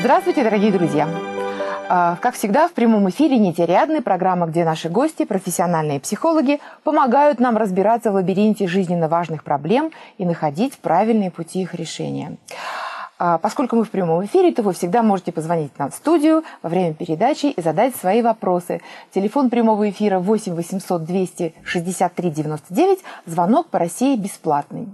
Здравствуйте, дорогие друзья! А, как всегда, в прямом эфире «Нетериадны» программа, где наши гости, профессиональные психологи, помогают нам разбираться в лабиринте жизненно важных проблем и находить правильные пути их решения. А, поскольку мы в прямом эфире, то вы всегда можете позвонить нам в студию во время передачи и задать свои вопросы. Телефон прямого эфира 8 800 263 99, звонок по России бесплатный.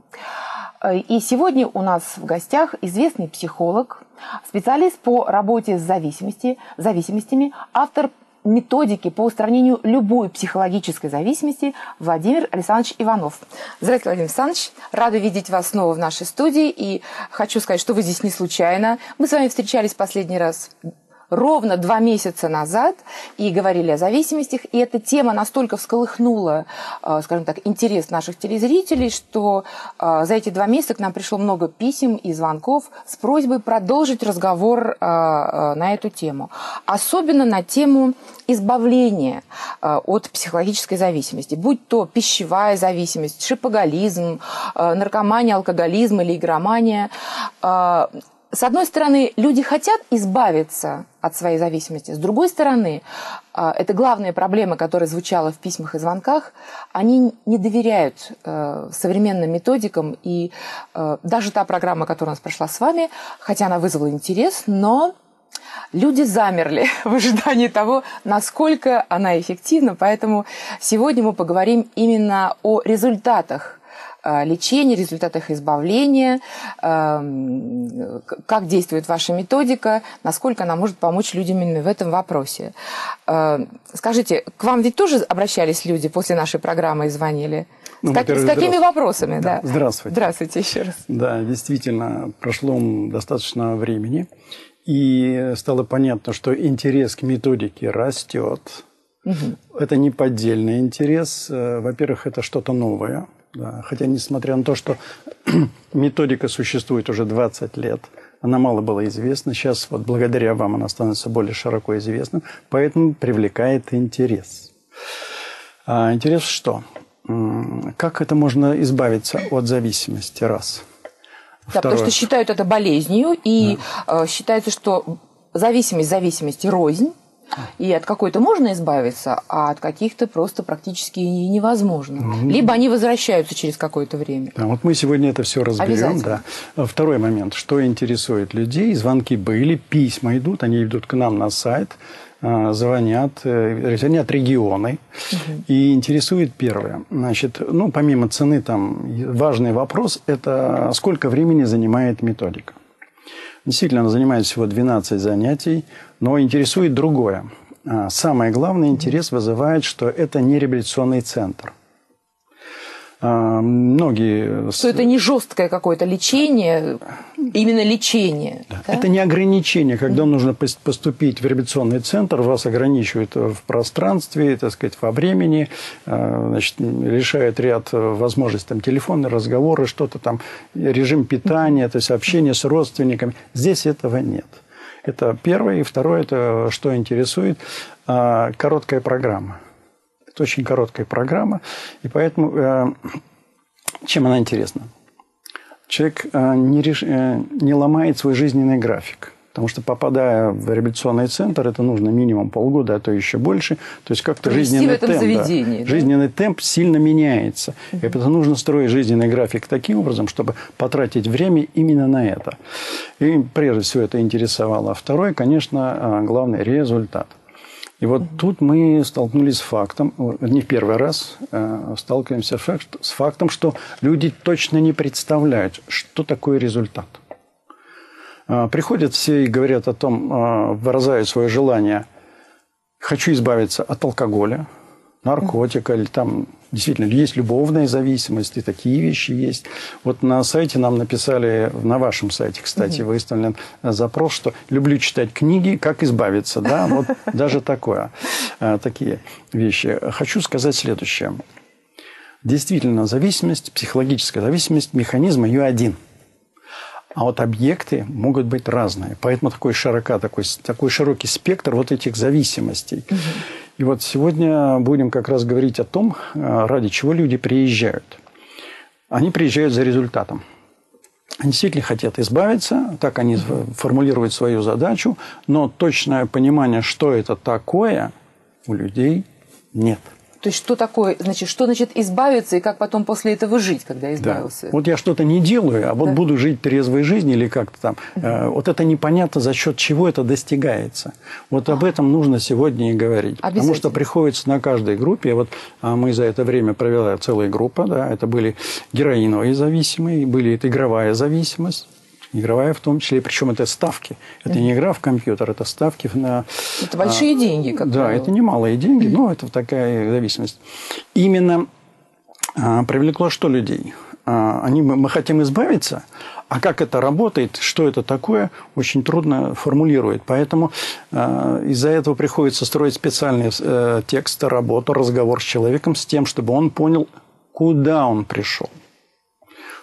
А, и сегодня у нас в гостях известный психолог, специалист по работе с зависимости, зависимостями, автор методики по устранению любой психологической зависимости Владимир Александрович Иванов. Здравствуйте, Владимир Александрович. Рада видеть вас снова в нашей студии. И хочу сказать, что вы здесь не случайно. Мы с вами встречались последний раз ровно два месяца назад и говорили о зависимостях. И эта тема настолько всколыхнула, э, скажем так, интерес наших телезрителей, что э, за эти два месяца к нам пришло много писем и звонков с просьбой продолжить разговор э, на эту тему. Особенно на тему избавления от психологической зависимости, будь то пищевая зависимость, шипоголизм, наркомания, алкоголизм или игромания с одной стороны, люди хотят избавиться от своей зависимости. С другой стороны, а, это главная проблема, которая звучала в письмах и звонках, они не доверяют э, современным методикам. И э, даже та программа, которая у нас прошла с вами, хотя она вызвала интерес, но люди замерли в ожидании того, насколько она эффективна. Поэтому сегодня мы поговорим именно о результатах лечения, результатах избавления, эм, как действует ваша методика, насколько она может помочь людям именно в этом вопросе. Э, скажите, к вам ведь тоже обращались люди после нашей программы и звонили? Ну, с, как, с какими вопросами? Да. Да. Здравствуйте. Здравствуйте еще раз. Да, действительно, прошло достаточно времени, и стало понятно, что интерес к методике растет. Угу. Это не поддельный интерес. Э, во-первых, это что-то новое – да. Хотя, несмотря на то, что методика существует уже 20 лет, она мало была известна. Сейчас вот благодаря вам она становится более широко известна, поэтому привлекает интерес. А интерес что? Как это можно избавиться от зависимости? Раз. Да, Второе. потому что считают это болезнью, и да. Э, считается, что зависимость зависимости рознь. И от какой-то можно избавиться, а от каких-то просто практически невозможно. Mm-hmm. Либо они возвращаются через какое-то время. Да, вот мы сегодня это все разберем. Да. Второй момент. Что интересует людей? Звонки были, письма идут, они идут к нам на сайт а, звонят, э, звонят регионы. Угу. И интересует первое. Значит, ну, помимо цены, там важный вопрос – это сколько времени занимает методика. Действительно, она занимает всего 12 занятий, но интересует другое. А, самое главное, интерес вызывает, что это не реабилитационный центр – а, многие... Что это не жесткое какое-то лечение, именно лечение. Да. Да? Это не ограничение. Когда нужно поступить в реабилитационный центр, вас ограничивают в пространстве, так сказать, во времени, а, значит, решают ряд возможностей, там, телефонные разговоры, что-то там, режим питания, то есть общение с родственниками. Здесь этого нет. Это первое. И второе, это что интересует, а, короткая программа. Это очень короткая программа, и поэтому э, чем она интересна? Человек э, не, реш... э, не ломает свой жизненный график. Потому что попадая в реабилитационный центр, это нужно минимум полгода, а то еще больше. То есть как-то жизненный темп, заведении, да, да? жизненный темп сильно меняется. Угу. И это нужно строить жизненный график таким образом, чтобы потратить время именно на это. И прежде всего это интересовало. А второе, конечно, э, главный результат – и вот тут мы столкнулись с фактом, не в первый раз э, сталкиваемся с фактом, что люди точно не представляют, что такое результат. Э, приходят все и говорят о том, э, выражают свое желание, хочу избавиться от алкоголя, наркотика или там действительно есть любовная зависимость, и такие вещи есть. Вот на сайте нам написали, на вашем сайте, кстати, угу. выставлен запрос, что люблю читать книги, как избавиться, да, вот даже такое, э, такие вещи. Хочу сказать следующее. Действительно, зависимость, психологическая зависимость, механизм ее один – а вот объекты могут быть разные. Поэтому такой, широка, такой, такой широкий спектр вот этих зависимостей. Угу. И вот сегодня будем как раз говорить о том, э, ради чего люди приезжают. Они приезжают за результатом. Они действительно хотят избавиться, так они формулируют свою задачу, но точное понимание, что это такое, у людей нет. То есть что такое, значит, что значит избавиться и как потом после этого жить, когда избавился? Да. Вот я что-то не делаю, а вот да. буду жить трезвой жизнью или как-то там. Угу. Вот это непонятно, за счет чего это достигается. Вот а. об этом нужно сегодня и говорить. Потому что приходится на каждой группе, вот а мы за это время провела целая группа, да, это были героиновые зависимые, были это игровая зависимость, игровая в том числе, причем это ставки. Это не игра в компьютер, это ставки на... Это большие а, деньги, как Да, это немалые деньги, но это такая зависимость. Именно а, привлекло что людей? А, они, мы, мы хотим избавиться, а как это работает, что это такое, очень трудно формулировать. Поэтому э, из-за этого приходится строить специальные э, тексты, работу, разговор с человеком с тем, чтобы он понял, куда он пришел,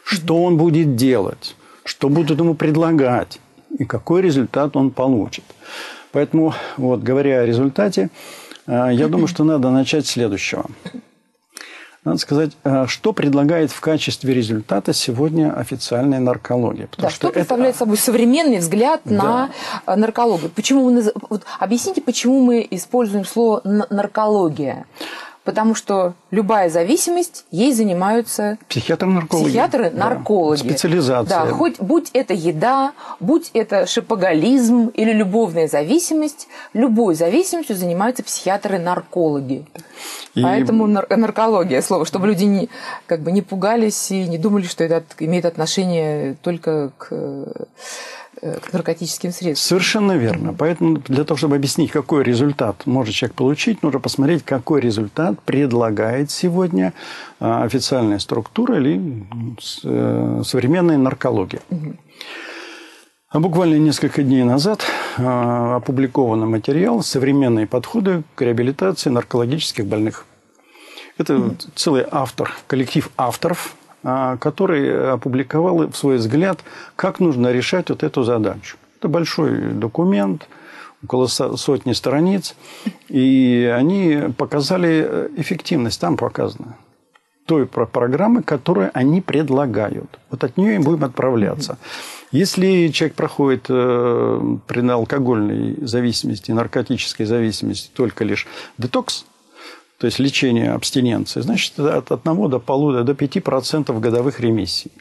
что он будет делать что будут ему предлагать и какой результат он получит. Поэтому, вот, говоря о результате, э, я думаю, что надо начать с следующего. Надо сказать, э, что предлагает в качестве результата сегодня официальная наркология. Да, что, что представляет это... собой современный взгляд да. на э, наркологию? Почему мы, вот, объясните, почему мы используем слово наркология? Потому что любая зависимость, ей занимаются психиатры-наркологи. Психиатры-наркологи. Да. Специализация. Да, хоть будь это еда, будь это шипоголизм или любовная зависимость, любой зависимостью занимаются психиатры-наркологи. И... Поэтому нар- наркология слово, чтобы люди не, как бы не пугались и не думали, что это имеет отношение только к Э, к наркотическим средствам. Совершенно верно. Поэтому для того, чтобы объяснить, какой результат может человек получить, нужно посмотреть, какой результат предлагает сегодня а, официальная структура или э, современная наркология. А буквально несколько дней назад а, опубликован материал «Современные подходы к реабилитации наркологических больных». Это целый автор, коллектив авторов который опубликовал в свой взгляд, как нужно решать вот эту задачу. Это большой документ, около сотни страниц, и они показали эффективность, там показано, той программы, которую они предлагают. Вот от нее и будем отправляться. Если человек проходит э, при алкогольной зависимости, наркотической зависимости только лишь детокс, то есть лечение абстиненции, значит, от 1 до полутора до 5% годовых ремиссий.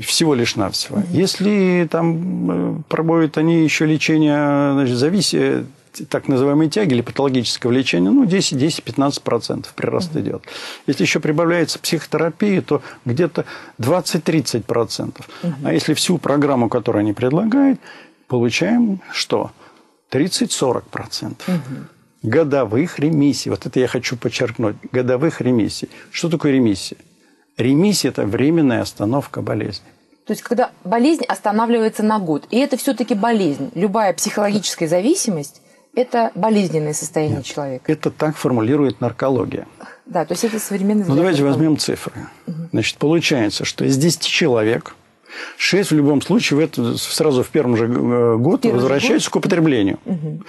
Всего лишь навсего. Mm-hmm. Если там э, проводят они еще лечение значит, зависимости, так называемой тяги или патологического лечения, ну, 10-15% прирост mm-hmm. идет. Если еще прибавляется психотерапия, то где-то 20-30%. Mm-hmm. А если всю программу, которую они предлагают, получаем что? 30-40%. Mm-hmm годовых ремиссий. Вот это я хочу подчеркнуть. Годовых ремиссий. Что такое ремиссия? Ремиссия – это временная остановка болезни. То есть, когда болезнь останавливается на год, и это все-таки болезнь. Любая психологическая зависимость – это болезненное состояние Нет, человека. Это так формулирует наркология. Да, то есть это современный Ну, давайте возьмем цифры. Угу. Значит, получается, что из 10 человек 6 в любом случае в это, сразу в первом же э, год Первый возвращаются год? к употреблению. Угу.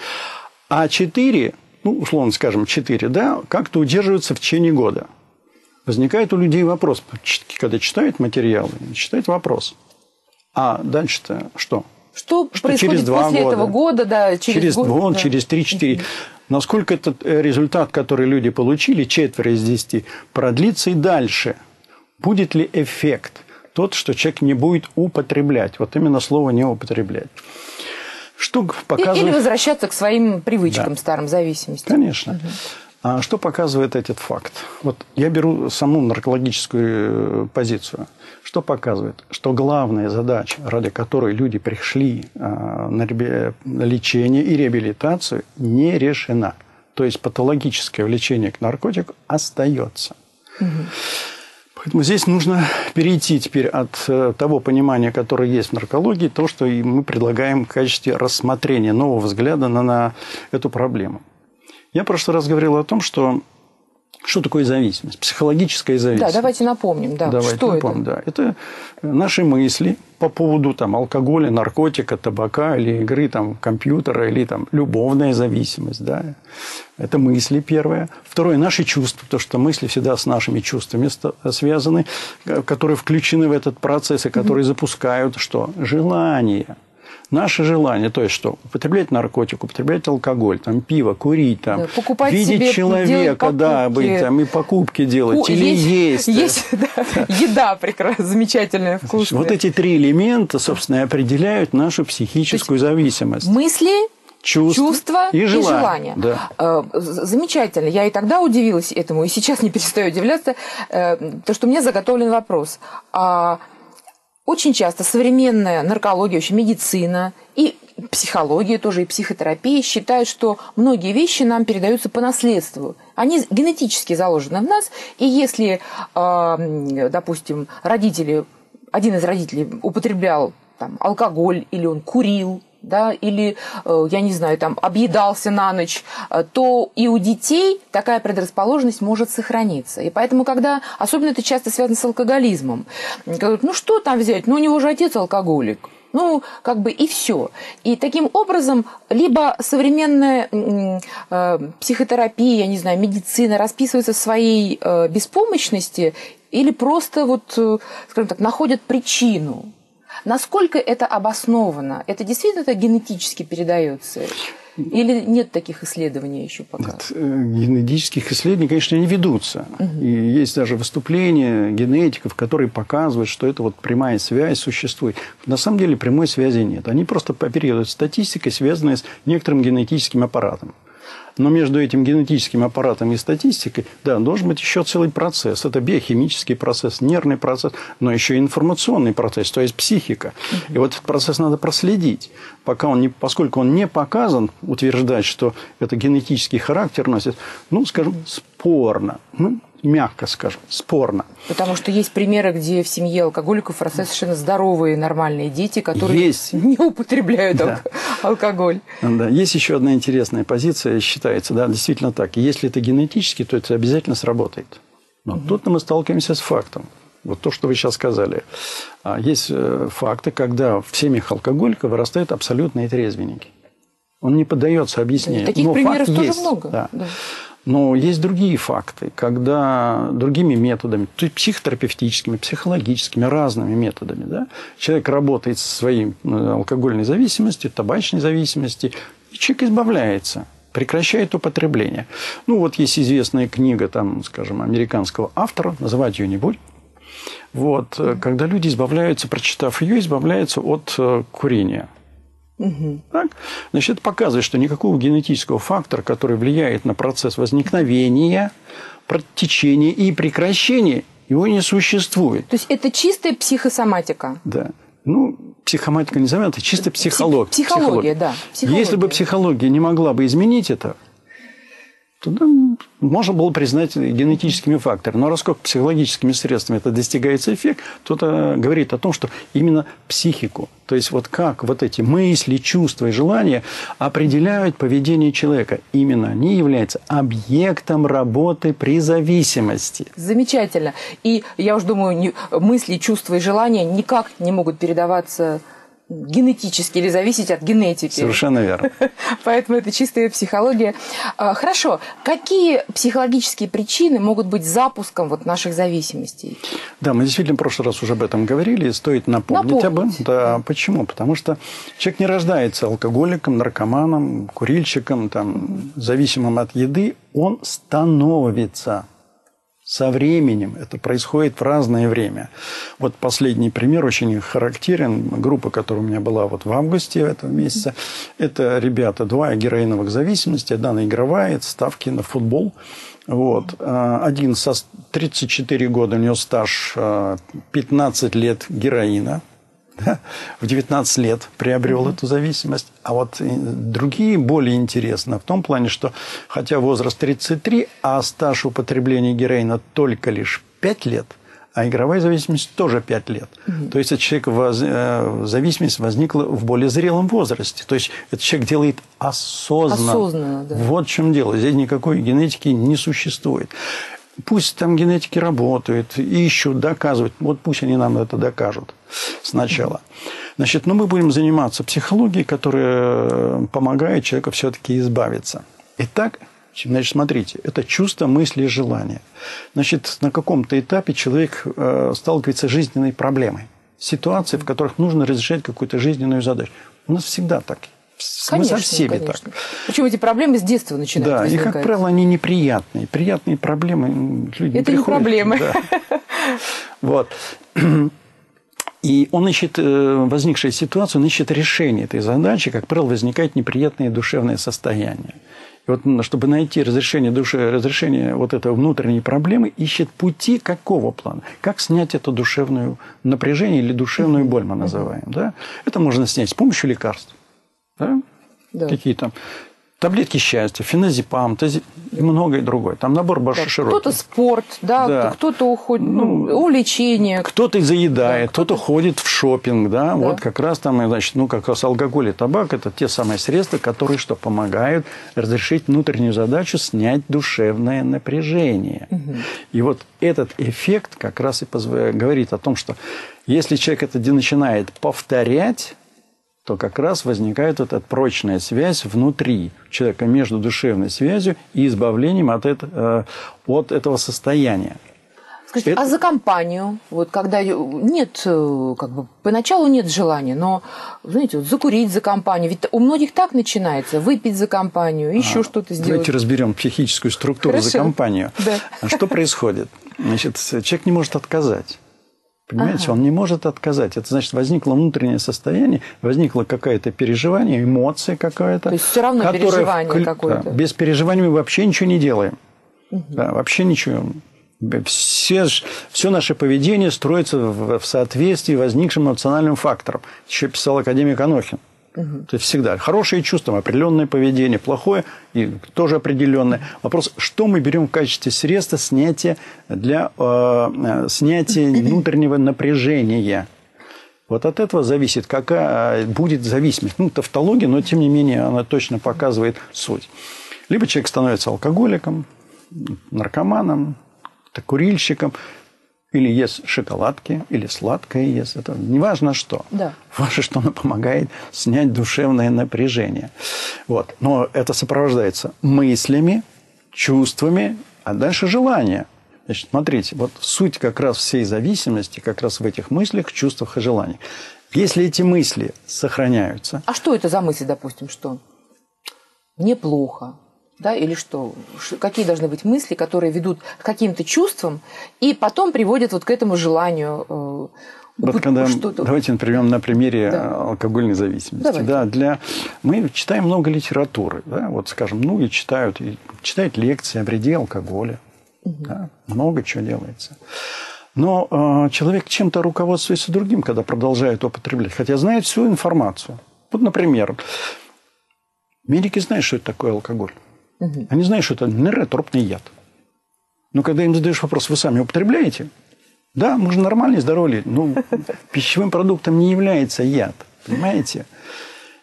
А 4 ну, условно скажем, 4, да, как-то удерживаются в течение года. Возникает у людей вопрос, когда читают материалы, читает вопрос. А дальше-то что? Что, что происходит через два после года, этого года, да, через, через год, год да. через 3-4. Насколько этот э, результат, который люди получили, четверо из десяти, продлится и дальше? Будет ли эффект тот, что человек не будет употреблять? Вот именно слово не употреблять. Что показывает... Или возвращаться к своим привычкам, да. старым зависимостям. Конечно. Угу. А что показывает этот факт? Вот я беру саму наркологическую э, позицию. Что показывает? Что главная задача, ради которой люди пришли а, на лечение и реабилитацию, не решена. То есть патологическое влечение к наркотику остается. Угу. Поэтому здесь нужно перейти теперь от э, того понимания, которое есть в наркологии, то, что мы предлагаем в качестве рассмотрения нового взгляда на, на эту проблему. Я в прошлый раз говорил о том, что Что такое зависимость? Психологическая зависимость. Да, давайте напомним. Да. Давайте что напомним, это? да. Это наши мысли по поводу там, алкоголя, наркотика, табака или игры там, компьютера или там, любовная зависимость. Да. Это мысли первое. Второе – наши чувства, потому что мысли всегда с нашими чувствами связаны, которые включены в этот процесс и которые mm-hmm. запускают что? Желание – Наше желание, то есть что? Употреблять наркотик, употреблять алкоголь, там, пиво, курить, там, да, покупать видеть себе, человека, да, быть, там, и покупки делать, О, или есть. Есть, есть да. еда прекрасная, замечательная, вкусная. Вот эти три элемента, собственно, определяют нашу психическую зависимость. Мысли, чувств, чувства и, желания. И желания. Да. Э, замечательно. Я и тогда удивилась этому, и сейчас не перестаю удивляться, э, то, что у меня заготовлен вопрос. А очень часто современная наркология, вообще медицина и психология тоже, и психотерапия считают, что многие вещи нам передаются по наследству. Они генетически заложены в нас, и если, допустим, родители, один из родителей употреблял там, алкоголь или он курил, да, или, э, я не знаю, там, объедался на ночь, э, то и у детей такая предрасположенность может сохраниться. И поэтому, когда, особенно это часто связано с алкоголизмом, говорят, ну что там взять, ну у него же отец алкоголик. Ну, как бы и все. И таким образом, либо современная э, психотерапия, я не знаю, медицина расписывается в своей э, беспомощности, или просто вот, э, скажем так, находят причину. Насколько это обосновано? Это действительно это генетически передается? Или нет таких исследований еще пока? Нет, э, генетических исследований, конечно, не ведутся. Угу. И есть даже выступления генетиков, которые показывают, что это вот прямая связь существует. На самом деле прямой связи нет. Они просто оперируют статистикой, связанной с некоторым генетическим аппаратом. Но между этим генетическим аппаратом и статистикой, да, должен быть еще целый процесс. Это биохимический процесс, нервный процесс, но еще и информационный процесс, то есть психика. И вот этот процесс надо проследить. Пока он не, поскольку он не показан, утверждать, что это генетический характер носит, ну, скажем, спорно. Ну, мягко скажем, спорно. Потому что есть примеры, где в семье алкоголиков растут совершенно здоровые, нормальные дети, которые есть. не употребляют да. алкоголь. Да. Есть еще одна интересная позиция, считается, да, действительно так. Если это генетически, то это обязательно сработает. Но угу. тут мы сталкиваемся с фактом. Вот то, что вы сейчас сказали. А, есть э, факты, когда в семьях алкоголиков вырастают абсолютные трезвенники. Он не поддается объяснению. Таких Но примеров тоже есть. много. Да. Да. Но есть другие факты, когда другими методами, психотерапевтическими, психологическими, разными методами, да, человек работает со своей э, алкогольной зависимостью, табачной зависимостью, и человек избавляется прекращает употребление. Ну, вот есть известная книга, там, скажем, американского автора, называть ее не будем. Вот, э, когда люди избавляются, прочитав ее, избавляются от э, курения. Угу. Так? Значит, это показывает, что никакого генетического фактора, который влияет на процесс возникновения, протечения и прекращения, его не существует. То есть это чистая психосоматика. Да. Ну, психоматика не назовем, это чисто психология. Психология, психология. да. Психология. Если бы психология не могла бы изменить это, тогда можно было признать генетическими факторами. Но расколько психологическими средствами это достигается эффект, то это говорит о том, что именно психику, то есть вот как вот эти мысли, чувства и желания определяют поведение человека. Именно они являются объектом работы при зависимости. Замечательно. И я уже думаю, мысли, чувства и желания никак не могут передаваться генетически или зависеть от генетики. Совершенно верно. Поэтому это чистая психология. А, хорошо. Какие психологические причины могут быть запуском вот наших зависимостей? Да, мы действительно в прошлый раз уже об этом говорили. Стоит напомнить, напомнить. об этом. Да, почему? Потому что человек не рождается алкоголиком, наркоманом, курильщиком, там, зависимым от еды. Он становится со временем. Это происходит в разное время. Вот последний пример очень характерен. Группа, которая у меня была вот в августе этого месяца, это ребята, два героиновых зависимости. Одна наигрывает, ставки на футбол. Вот. А, один со 34 года, у него стаж 15 а, лет героина – да, в 19 лет приобрел mm-hmm. эту зависимость. А вот другие более интересны в том плане, что хотя возраст 33, а стаж употребления героина только лишь 5 лет, А игровая зависимость тоже 5 лет. Угу. То есть этот человек воз... Э, зависимость возникла в более зрелом возрасте. То есть этот человек делает осознанно. Осознанно, да. Вот в чем дело. Здесь никакой генетики не существует. Пусть там генетики работают, ищут, доказывают. Вот пусть они нам это докажут сначала. Значит, ну мы будем заниматься психологией, которая помогает человеку все-таки избавиться. Итак, Значит, смотрите, это чувство, мысли и желания. Значит, на каком-то этапе человек э, сталкивается с жизненной проблемой. Ситуации, в которых нужно разрешать какую-то жизненную задачу. У нас всегда так. Конечно, Мы со всеми конечно. так. Причем эти проблемы с детства начинают Да, возникать. и, как правило, они неприятные. Приятные проблемы люди Это не, не проблемы. Да. Вот. И он ищет э, возникшую ситуацию, он ищет решение этой задачи. Как правило, возникает неприятное душевное состояние. И вот, чтобы найти разрешение души, разрешение вот этой внутренней проблемы, ищет пути какого плана? Как снять это душевное напряжение или душевную боль мы называем. Да? Это можно снять с помощью лекарств. Да? Да. Какие там таблетки счастья, феназепам тази... и многое другое. Там набор да, широкий. Кто-то спорт, да, да. кто-то уходит, ну, увлечение. Кто-то заедает, да, кто-то ходит в шопинг, да? да, вот как раз там, значит, ну, как раз алкоголь и табак – это те самые средства, которые что, помогают разрешить внутреннюю задачу снять душевное напряжение. Угу. И вот этот эффект как раз и говорит о том, что если человек это начинает повторять, то как раз возникает эта прочная связь внутри человека между душевной связью и избавлением от, это, э, от этого состояния. Скажите, это... а за компанию, вот когда нет, э, как бы поначалу нет желания, но, знаете, вот закурить за компанию, ведь у многих так начинается, выпить за компанию, еще а, что-то сделать. Давайте разберем психическую структуру Хорошо. за компанию. Да. Что происходит? Значит, человек не может отказать. Понимаете, ага. он не может отказать. Это значит, возникло внутреннее состояние, возникло какое-то переживание, эмоция какая-то. То есть все равно переживание в... какое-то. Да, без переживаний мы вообще ничего не делаем. Угу. Да, вообще ничего. Все, все наше поведение строится в, в соответствии возникшим эмоциональным фактором. Еще писал академик Анохин. Угу. То есть всегда хорошие чувства, определенное поведение, плохое и тоже определенное. Вопрос, что мы берем в качестве средства снятия для э, э снятия внутреннего напряжения. Вот от этого зависит, какая будет зависимость. Ну, тавтология, но тем не менее она точно показывает суть. Либо человек становится алкоголиком, наркоманом, курильщиком, или ест шоколадки, или сладкое ест. Это неважно что. Да. Важно, что оно помогает снять душевное напряжение. Вот. Но это сопровождается мыслями, чувствами, а дальше желание. Значит, смотрите, вот суть как раз всей зависимости как раз в этих мыслях, чувствах и желаниях. Если эти мысли сохраняются... А что это за мысли, допустим, что мне плохо, да, или что? Какие должны быть мысли, которые ведут к каким-то чувствам и потом приводят вот к этому желанию э, вот когда, давайте например, на примере да. алкогольной зависимости. Давайте. Да, для, мы читаем много литературы. Да, вот, скажем, многие читают, читают лекции о вреде алкоголя. Угу. Да, много чего делается. Но э, человек чем-то руководствуется другим, когда продолжает употреблять, хотя знает всю информацию. Вот, например, медики знают, что это такое алкоголь. Угу. Они знают, что это нейротропный яд. Но когда им задаешь вопрос, вы сами употребляете? Да, мы же нормальные, здоровые. Ну, пищевым продуктом не является яд. Понимаете?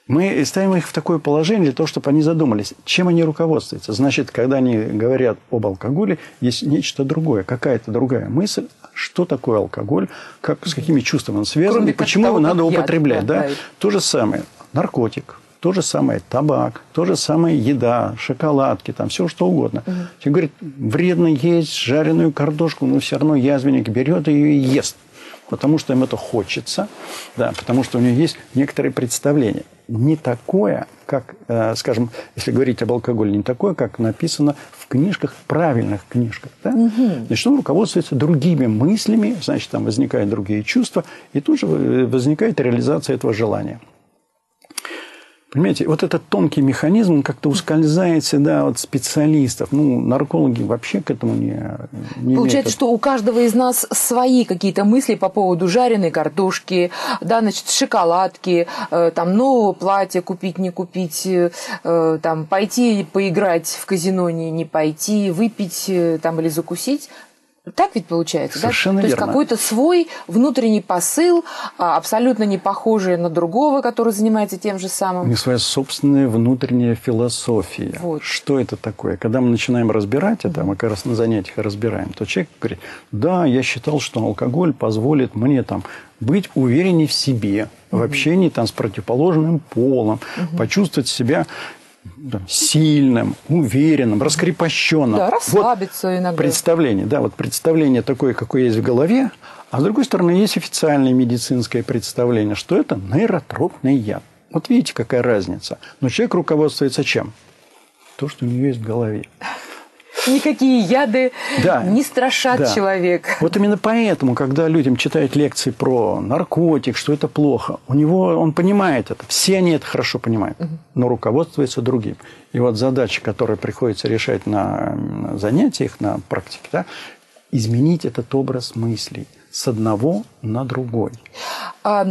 Мы ставим их в такое положение для того, чтобы они задумались, чем они руководствуются. Значит, когда они говорят об алкоголе, есть нечто другое, какая-то другая мысль, что такое алкоголь, как, с какими чувствами он связан, Кроме и почему его надо употреблять. да, да? То же самое. Наркотик, то же самое табак, то же самое еда, шоколадки, там все что угодно. Угу. Тебе говорят, вредно есть жареную картошку, но все равно язвенник берет ее и ест. Потому что им это хочется, да, потому что у него есть некоторые представления. Не такое, как, э, скажем, если говорить об алкоголе, не такое, как написано в книжках, правильных книжках. Да? Угу. Значит, он руководствуется другими мыслями, значит, там возникают другие чувства, и тут же возникает реализация этого желания. Понимаете, вот этот тонкий механизм как-то ускользает всегда от специалистов. Ну, наркологи вообще к этому не, не Получается, имеют. что у каждого из нас свои какие-то мысли по поводу жареной картошки, да, значит, шоколадки, э, там, нового платья купить, не купить, э, там, пойти поиграть в казино, не, не пойти, выпить э, там или закусить. Так ведь получается, Совершенно да? верно. То есть какой-то свой внутренний посыл, а, абсолютно не похожий на другого, который занимается тем же самым. Них своя собственная внутренняя философия. Вот. Что это такое? Когда мы начинаем разбирать это, мы как раз на занятиях разбираем, то человек говорит, да, я считал, что алкоголь позволит мне там быть увереннее в себе, в общении там, с противоположным полом, почувствовать себя сильным, уверенным, раскрепощенным. Да, расслабиться вот иногда. Представление, да, вот представление такое, какое есть в голове, а с другой стороны есть официальное медицинское представление, что это нейротропный яд. Вот видите, какая разница. Но человек руководствуется чем? То, что у него есть в голове. Никакие яды Да. не страшат Да. человека. Вот именно поэтому, когда людям читают лекции про наркотик, что это плохо, у него он понимает это, все они это хорошо понимают, но руководствуется другим. И вот задача, которую приходится решать на занятиях, на практике, да, изменить этот образ мыслей с одного на другой. А,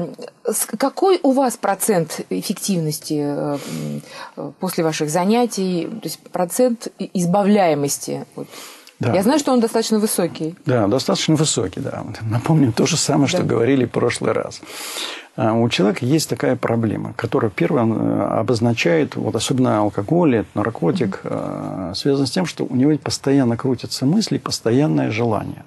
какой у вас процент эффективности э, э, после ваших занятий, то есть процент избавляемости? Да. Я знаю, что он достаточно высокий. Да, достаточно высокий, да. Напомним то же самое, что Да. говорили в прошлый раз. А, У человека есть такая проблема, которая первая э, обозначает, вот особенно алкоголь, наркотик, э, связан с тем, что у него постоянно крутятся мысли, постоянное желание.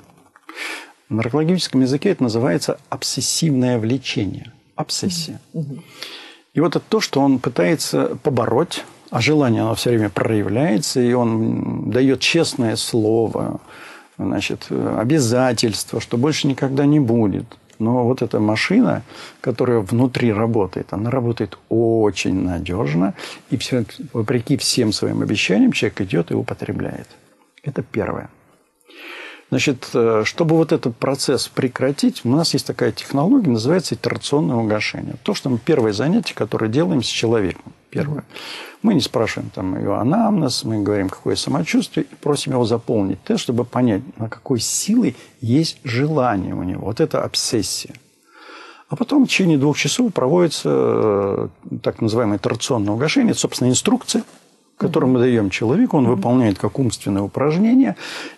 В наркологическом языке это называется обсессивное влечение. Обсессия. И вот это то, что он пытается побороть, а желание оно все время проявляется, и он дает честное слово, значит, обязательство, что больше никогда не будет. Но вот эта машина, которая внутри работает, она работает очень надежно, и все, вопреки всем своим обещаниям человек идет и употребляет. Это первое. Значит, э, чтобы вот этот процесс прекратить, у нас есть такая технология, называется итерационное угошение. То, что мы первое занятие, которое делаем с человеком. Первое. Мы не спрашиваем там его анамнез, мы говорим, какое самочувствие, и просим его заполнить тест, чтобы понять, на какой силой есть желание у него. Вот это обсессия. А потом в течение двух часов проводится э, так называемое итерационное угошение. Это, собственно, инструкция, которую мы даем человеку. Он выполняет как умственное упражнение.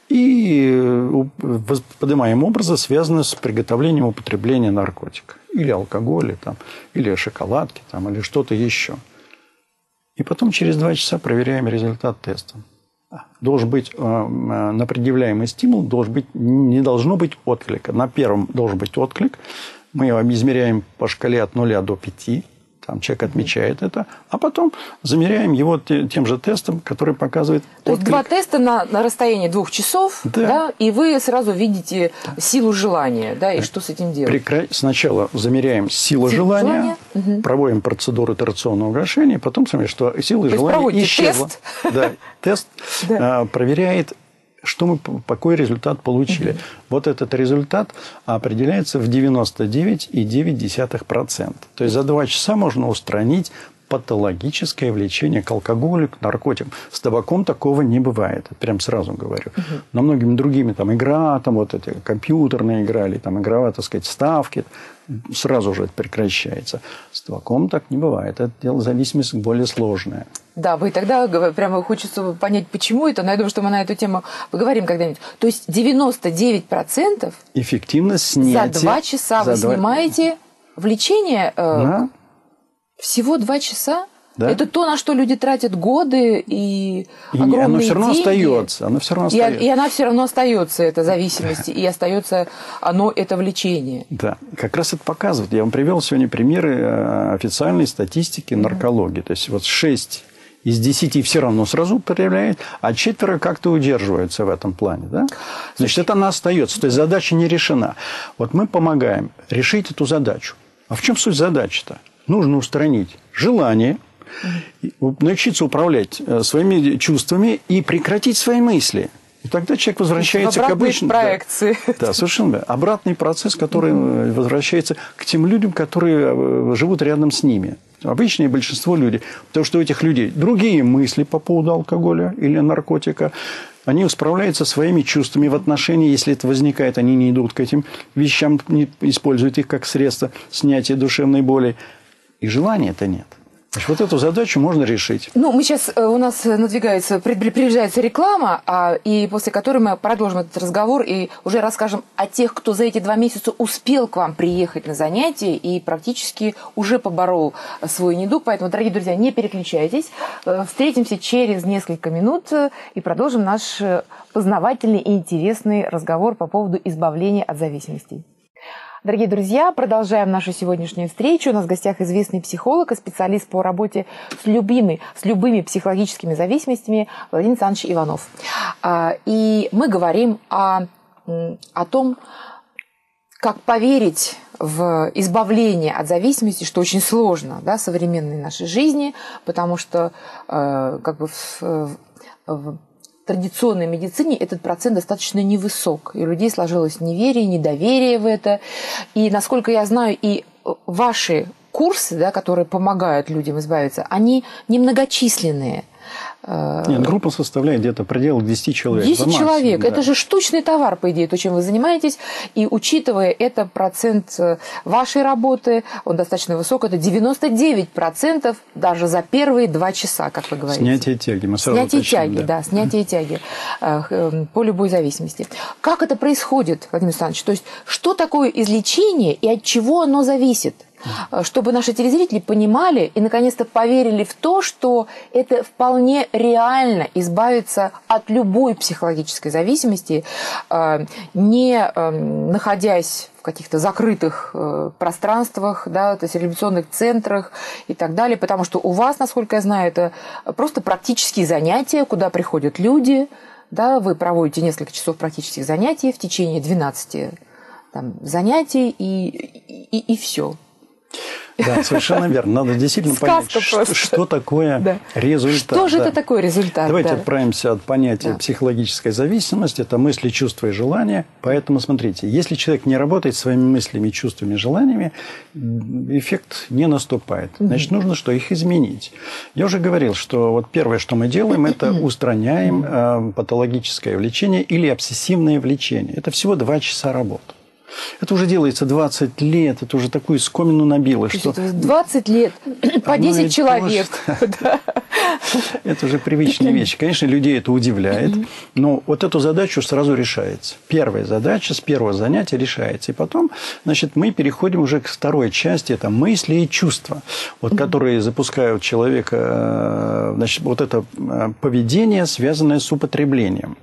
И э, поднимаем образы, связанные с приготовлением и употреблением наркотика. Или алкоголя, там, или шоколадки, там, или что-то еще. И потом через два часа проверяем результат теста. Должен быть э, э, на предъявляемый стимул должен быть, не должно быть отклика. На первом должен быть отклик. Мы его измеряем по шкале от 0 до 5. Там человек отмечает это. А потом замеряем его те- тем же тестом, который показывает То есть отклик. два теста на, на расстоянии двух часов, Да. да. и вы сразу видите силу желания, да, и что с этим делать. Прекра- Сначала замеряем силу Силу желания, желания, проводим процедуру итерационного угошения, потом смотрим, что сила есть желания исчезла. тест. Да, тест Да. а, проверяет, что мы, какой результат получили. Вот этот результат определяется в 99,9%. То есть за два часа можно устранить патологическое влечение к алкоголю, к наркотикам. С табаком такого не бывает, прям сразу говорю. Но многими другими, там, игра, там, вот эти компьютерные игра, или там, игровая, так сказать, ставки, сразу же это прекращается. С табаком так не бывает. Это дело зависимость более сложная. Да, вы тогда прямо хочется понять, почему это, но я думаю, что мы на эту тему поговорим когда-нибудь. То есть 99% Эффективность за снятия... два часа за вы два- снимаете влечение э, Да, всего два часа? Да. Это то, на что люди тратят годы и, и огромные оно все равно деньги. остается. Оно все равно И, остается. и она все равно остается, эта зависимость, и остается оно, это влечение. Да, как раз это показывает. Я вам привел сегодня примеры э, официальной статистики наркологии. То есть вот 6 из 10 все равно сразу употребляет, а четверо как-то удерживаются в этом плане. Да? Значит, это она остается. То есть задача не решена. Вот мы помогаем решить эту задачу. А в чем суть задачи-то? Нужно устранить желание, научиться управлять э, своими чувствами и прекратить свои мысли. И тогда человек возвращается к обычному... проекции. Да, совершенно верно. Обратный процесс, который э, возвращается к тем людям, которые э, живут рядом с ними. Обычное большинство людей. Потому что у этих людей другие мысли по поводу алкоголя или наркотика. Они справляются своими чувствами в отношении, если это возникает, они не идут к этим вещам, не используют их как средство снятия душевной боли. И желания это нет. Значит, вот эту задачу можно решить. Ну, мы сейчас, э, у нас надвигается, приближается реклама, а, и после которой мы продолжим этот разговор и уже расскажем о тех, кто за эти два месяца успел к вам приехать на занятия и практически уже поборол свой недуг. Поэтому, дорогие друзья, не переключайтесь. Э, встретимся через несколько минут э, и продолжим наш познавательный и интересный разговор по поводу избавления от зависимостей. Дорогие друзья, продолжаем нашу сегодняшнюю встречу. У нас в гостях известный психолог и специалист по работе с любыми, с любыми психологическими зависимостями Владимир Александрович Иванов. А, и мы говорим о, о том, как поверить в избавление от зависимости, что очень сложно да, в современной нашей жизни, потому что э, как бы в, в традиционной медицине этот процент достаточно невысок. И у людей сложилось неверие, недоверие в это. И, насколько я знаю, и ваши курсы, да, которые помогают людям избавиться, они немногочисленные – Э, Нет, группа составляет где-то предел 10 человек. 10 человек. Да. Это же штучный товар, по идее, то, чем вы занимаетесь. И учитывая это процент э, вашей работы, он достаточно высок, это 99% даже за первые два часа, как вы говорите. Снятие тяги. Мы сразу снятие уточним, тяги, да, да снятие тяги э, по любой зависимости. Как это происходит, Владимир Александрович? То есть, что такое излечение и от чего оно зависит? Э, чтобы наши телезрители понимали и наконец-то поверили в то, что это вполне реально избавиться от любой психологической зависимости, э, не эм, находясь в каких-то закрытых э, пространствах, да, то есть реабилитационных центрах и так далее, потому что у вас, насколько я знаю, это просто практические занятия, куда приходят люди, да, вы проводите несколько часов практических занятий в течение 12 там, занятий и, и, и все. Да, совершенно верно. Надо действительно понять, что, что такое да. результат. Что же да. это такое результат? Давайте да. отправимся от понятия да. психологической зависимости. Это мысли, чувства и желания. Поэтому смотрите, если человек не работает своими мыслями, чувствами, желаниями, эффект не наступает. Значит, нужно что? Их изменить. Я уже говорил, что вот первое, что мы делаем, это устраняем э, патологическое влечение или обсессивное влечение. Это всего два часа работы. Это уже делается 20 лет, это уже такую скомину набило. Что... 20 лет, по 10 человек. Это уже привычная вещь. Конечно, людей это удивляет, но вот эту задачу сразу решается. Первая задача с первого занятия решается. И потом, значит, мы переходим уже к второй части, это мысли и чувства, вот, которые запускают человека, э, значит, вот это э, поведение, связанное с употреблением.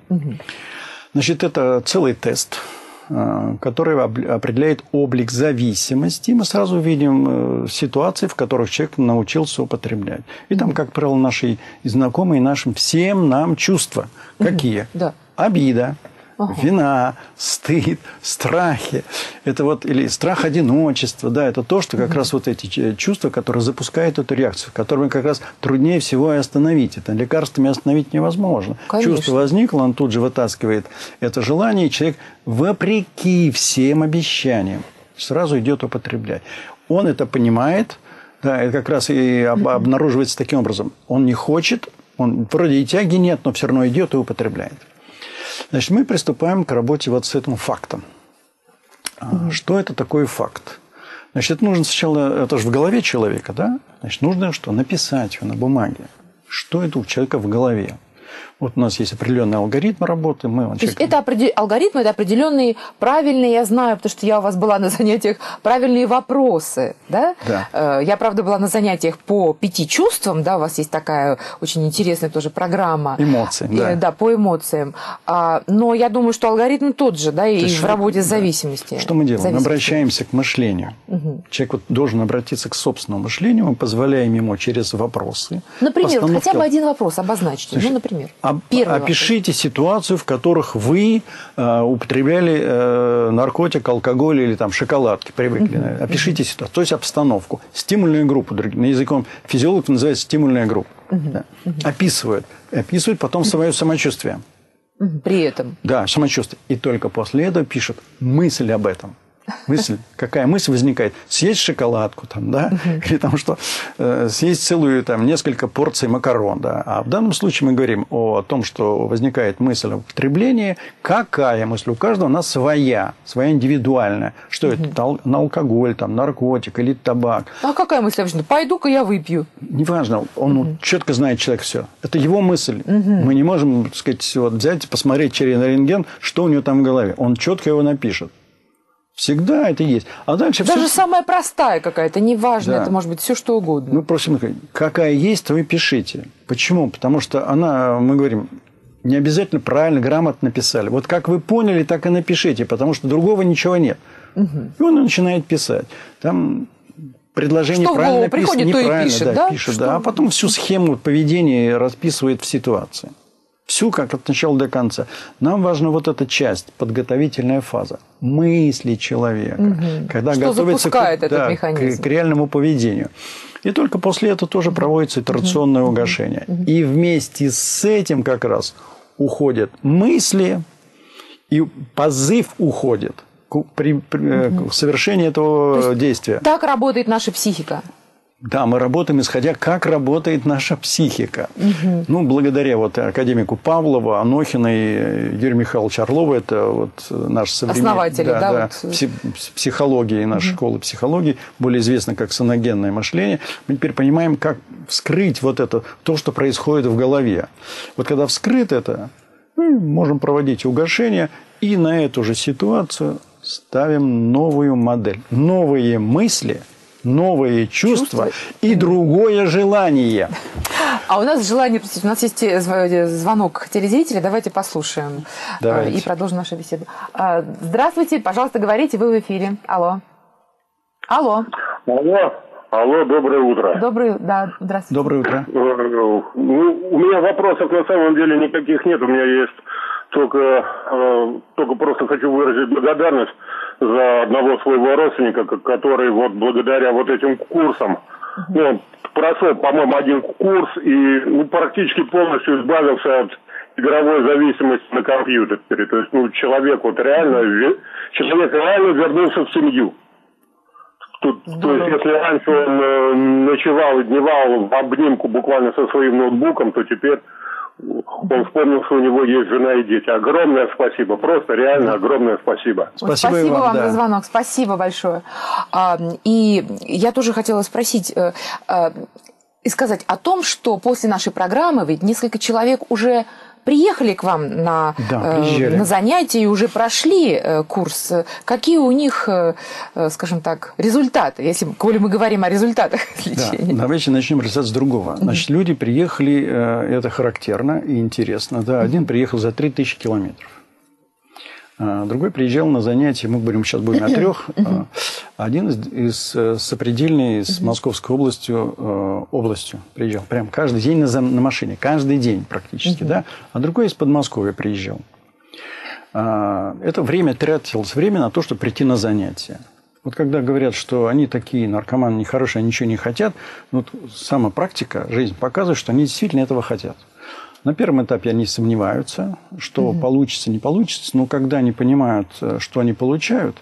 Значит, это целый тест – который определяет облик зависимости. Мы сразу видим э, ситуации, в которых человек научился употреблять. И там, как правило, наши знакомые, нашим всем нам чувства. Какие? Да. Обида, ага. вина, стыд, страхи. Это вот, или страх одиночества, да, это то, что как угу. раз вот эти чувства, которые запускают эту реакцию, которыми как раз труднее всего и остановить. Это лекарствами остановить невозможно. Конечно. Чувство возникло, он тут же вытаскивает это желание, и человек, вопреки всем обещаниям, сразу идет употреблять. Он это понимает, да, это как раз и обнаруживается таким образом. Он не хочет, он вроде и тяги нет, но все равно идет и употребляет. Значит, мы приступаем к работе вот с этим фактом. Угу. Что это такой факт? Значит, это нужно сначала, это же в голове человека, да? Значит, нужно что? Написать его на бумаге. Что это у человека в голове? Вот у нас есть определенный алгоритм работы. Мы, То есть это определ... алгоритм, это определенные правильные, я знаю, потому что я у вас была на занятиях, правильные вопросы, да? Да. Э, я, правда, была на занятиях по пяти чувствам, да, у вас есть такая очень интересная тоже программа. Эмоции, да. Да, по эмоциям. А, но я думаю, что алгоритм тот же, да, и в работе с зависимостью. Что мы делаем? Мы обращаемся к мышлению. Угу. Человек вот должен обратиться к собственному мышлению, мы позволяем ему через вопросы. Например, хотя бы один вопрос обозначьте. ну, например. Первый опишите вопрос. ситуацию, в которых вы э, употребляли э, наркотик, алкоголь или там шоколадки, привыкли. Угу. Опишите ситуацию, то есть обстановку. Стимульную группу, на языком физиологов называется стимульная группа. Угу. Да. Угу. Описывают. Описывают потом свое самочувствие. При этом. Да, самочувствие. И только после этого пишут мысль об этом. Мысль, какая мысль возникает? Съесть шоколадку, там, да? Или там что? Э, съесть целую, там, несколько порций макарон, да? А в данном случае мы говорим о том, что возникает мысль о употреблении. Какая мысль? У каждого она своя, своя индивидуальная. Что это? На алкоголь, там, наркотик или табак. А какая мысль обычно? Пойду-ка я выпью. Неважно, он четко знает человек все. Это его мысль. Мы не можем, так сказать, вот взять, посмотреть через рентген, что у него там в голове. Он четко его напишет. Всегда это есть. А дальше Даже все... самая простая какая-то, неважно, да. это может быть все что угодно. Мы просим, какая есть, то и пишите. Почему? Потому что она, мы говорим, не обязательно правильно, грамотно написали. Вот как вы поняли, так и напишите, потому что другого ничего нет. Угу. И он начинает писать. Там предложение что правильно написано, неправильно пишет, да, да? пишет, что... да, а потом всю схему поведения расписывает в ситуации. Всю, как от начала до конца. Нам важна вот эта часть, подготовительная фаза. Мысли человека. Угу. Когда Что готовится к, этот да, к, к реальному поведению. И только после этого тоже проводится итерационное угу. угошение. Угу. И вместе с этим как раз уходят мысли, и позыв уходит при, при угу. совершении этого действия. Так работает наша психика. Да, мы работаем, исходя, как работает наша психика. Угу. Ну, благодаря вот академику Павлову, Анохиной, Юрию Михайловичу Орлову, это вот наш современный... Основатели, да, да, да вот... психологии, нашей угу. школы психологии, более известно как соногенное мышление. Мы теперь понимаем, как вскрыть вот это, то, что происходит в голове. Вот когда вскрыт это, мы можем проводить угошение, и на эту же ситуацию ставим новую модель. Новые мысли – новые чувства, чувства и другое желание. А у нас желание, у нас есть э, звонок телезрителя, давайте послушаем э, давайте. и продолжим нашу беседу. А, здравствуйте, пожалуйста, говорите, вы в эфире. Алло. Алло. Алло. Алло, доброе утро. Доброе, да, здравствуйте. Доброе утро. Э, ну, у меня вопросов на самом деле никаких нет. У меня есть только, только просто хочу выразить благодарность за одного своего родственника, который вот благодаря вот этим курсам, ну, прошел, по-моему, один курс и ну, практически полностью избавился от игровой зависимости на компьютере. То есть, ну, человек вот реально, человек реально вернулся в семью. Тут, то есть, если раньше он э, ночевал и дневал в обнимку буквально со своим ноутбуком, то теперь он вспомнил, что у него есть жена и дети. Огромное спасибо, просто реально огромное спасибо. Спасибо, спасибо вам, вам да. за звонок, спасибо большое. А, и я тоже хотела спросить э, э, и сказать о том, что после нашей программы ведь несколько человек уже приехали к вам на, да, э, на занятия и уже прошли э, курс. Какие у них, э, скажем так, результаты, если коли мы говорим о результатах лечения? Да, давайте начнем рассказать с другого. Значит, люди приехали, это характерно и интересно. Да, один приехал за 3000 километров. А, другой приезжал на занятия, мы говорим, сейчас будем о трех. А, один из, из э, сопредельный с Московской областью, э, областью приезжал. Прям каждый день на, на машине, каждый день практически, да. А другой из Подмосковья приезжал. А, это время тратилось время на то, чтобы прийти на занятия. Вот когда говорят, что они такие наркоманы нехорошие, они ничего не хотят, вот сама практика, жизнь показывает, что они действительно этого хотят. На первом этапе они сомневаются, что угу. получится, не получится, но когда они понимают, э, что они получают,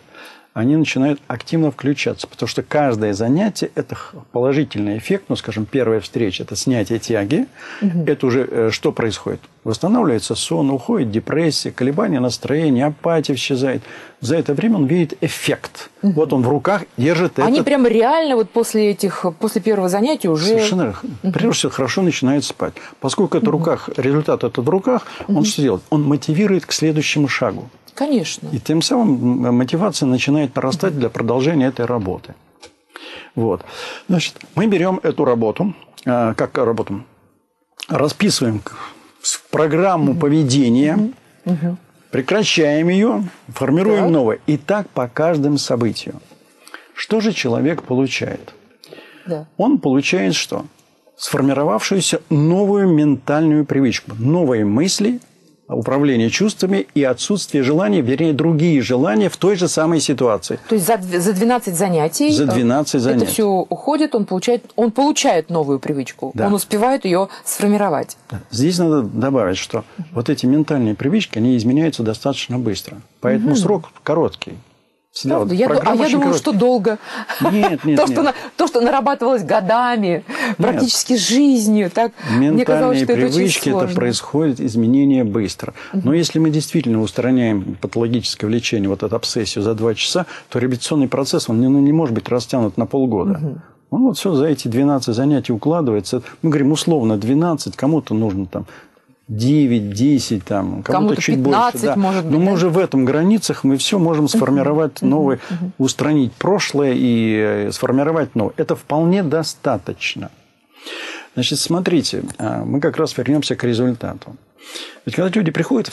они начинают активно включаться, потому что каждое занятие – это положительный эффект. Ну, скажем, первая встреча – это снятие тяги. Угу. Это уже э, что происходит? Восстанавливается сон, уходит депрессия, колебания настроения, апатия исчезает. За это время он видит эффект. Угу. Вот он в руках держит Они этот... прям реально вот после этих, после первого занятия уже... Совершенно. Угу. Прежде всего, хорошо начинает спать. Поскольку это в руках, результат этот в руках, угу. он что делает? Он мотивирует к следующему шагу. Конечно. И тем самым мотивация начинает нарастать для продолжения этой работы. Вот. Значит, мы берем эту работу, э, как работу, расписываем программу поведения, прекращаем ее, формируем так. новое. И так по каждому событию. Что же человек получает? Да. Он получает что? Сформировавшуюся новую ментальную привычку, новые мысли – управление чувствами и отсутствие желания, вернее, другие желания в той же самой ситуации. То есть за, за 12 занятий, за 12 занятий это все уходит, он получает, он получает новую привычку, да. он успевает ее сформировать. Здесь надо добавить, что вот эти ментальные привычки, они изменяются достаточно быстро. Поэтому угу. срок короткий. Всегда Правда? Вот я, а я думала, что долго. Нет, нет, то, нет. Что на, то, что нарабатывалось годами, нет. практически жизнью. Так, Ментальные мне казалось, что привычки, это, это происходит изменение быстро. Угу. Но если мы действительно устраняем патологическое влечение, вот эту обсессию за два часа, то реабилитационный процесс, он не, ну, не может быть растянут на полгода. Угу. Он вот все за эти 12 занятий укладывается. Мы говорим условно 12, кому-то нужно там 9, 10, там, кому-то, кому чуть 15, больше. Да. Может быть, Но да? мы уже в этом границах мы все можем сформировать новое, устранить прошлое и э, сформировать новое. Это вполне достаточно. Значит, смотрите, а, мы как раз вернемся к результату. Ведь когда люди приходят,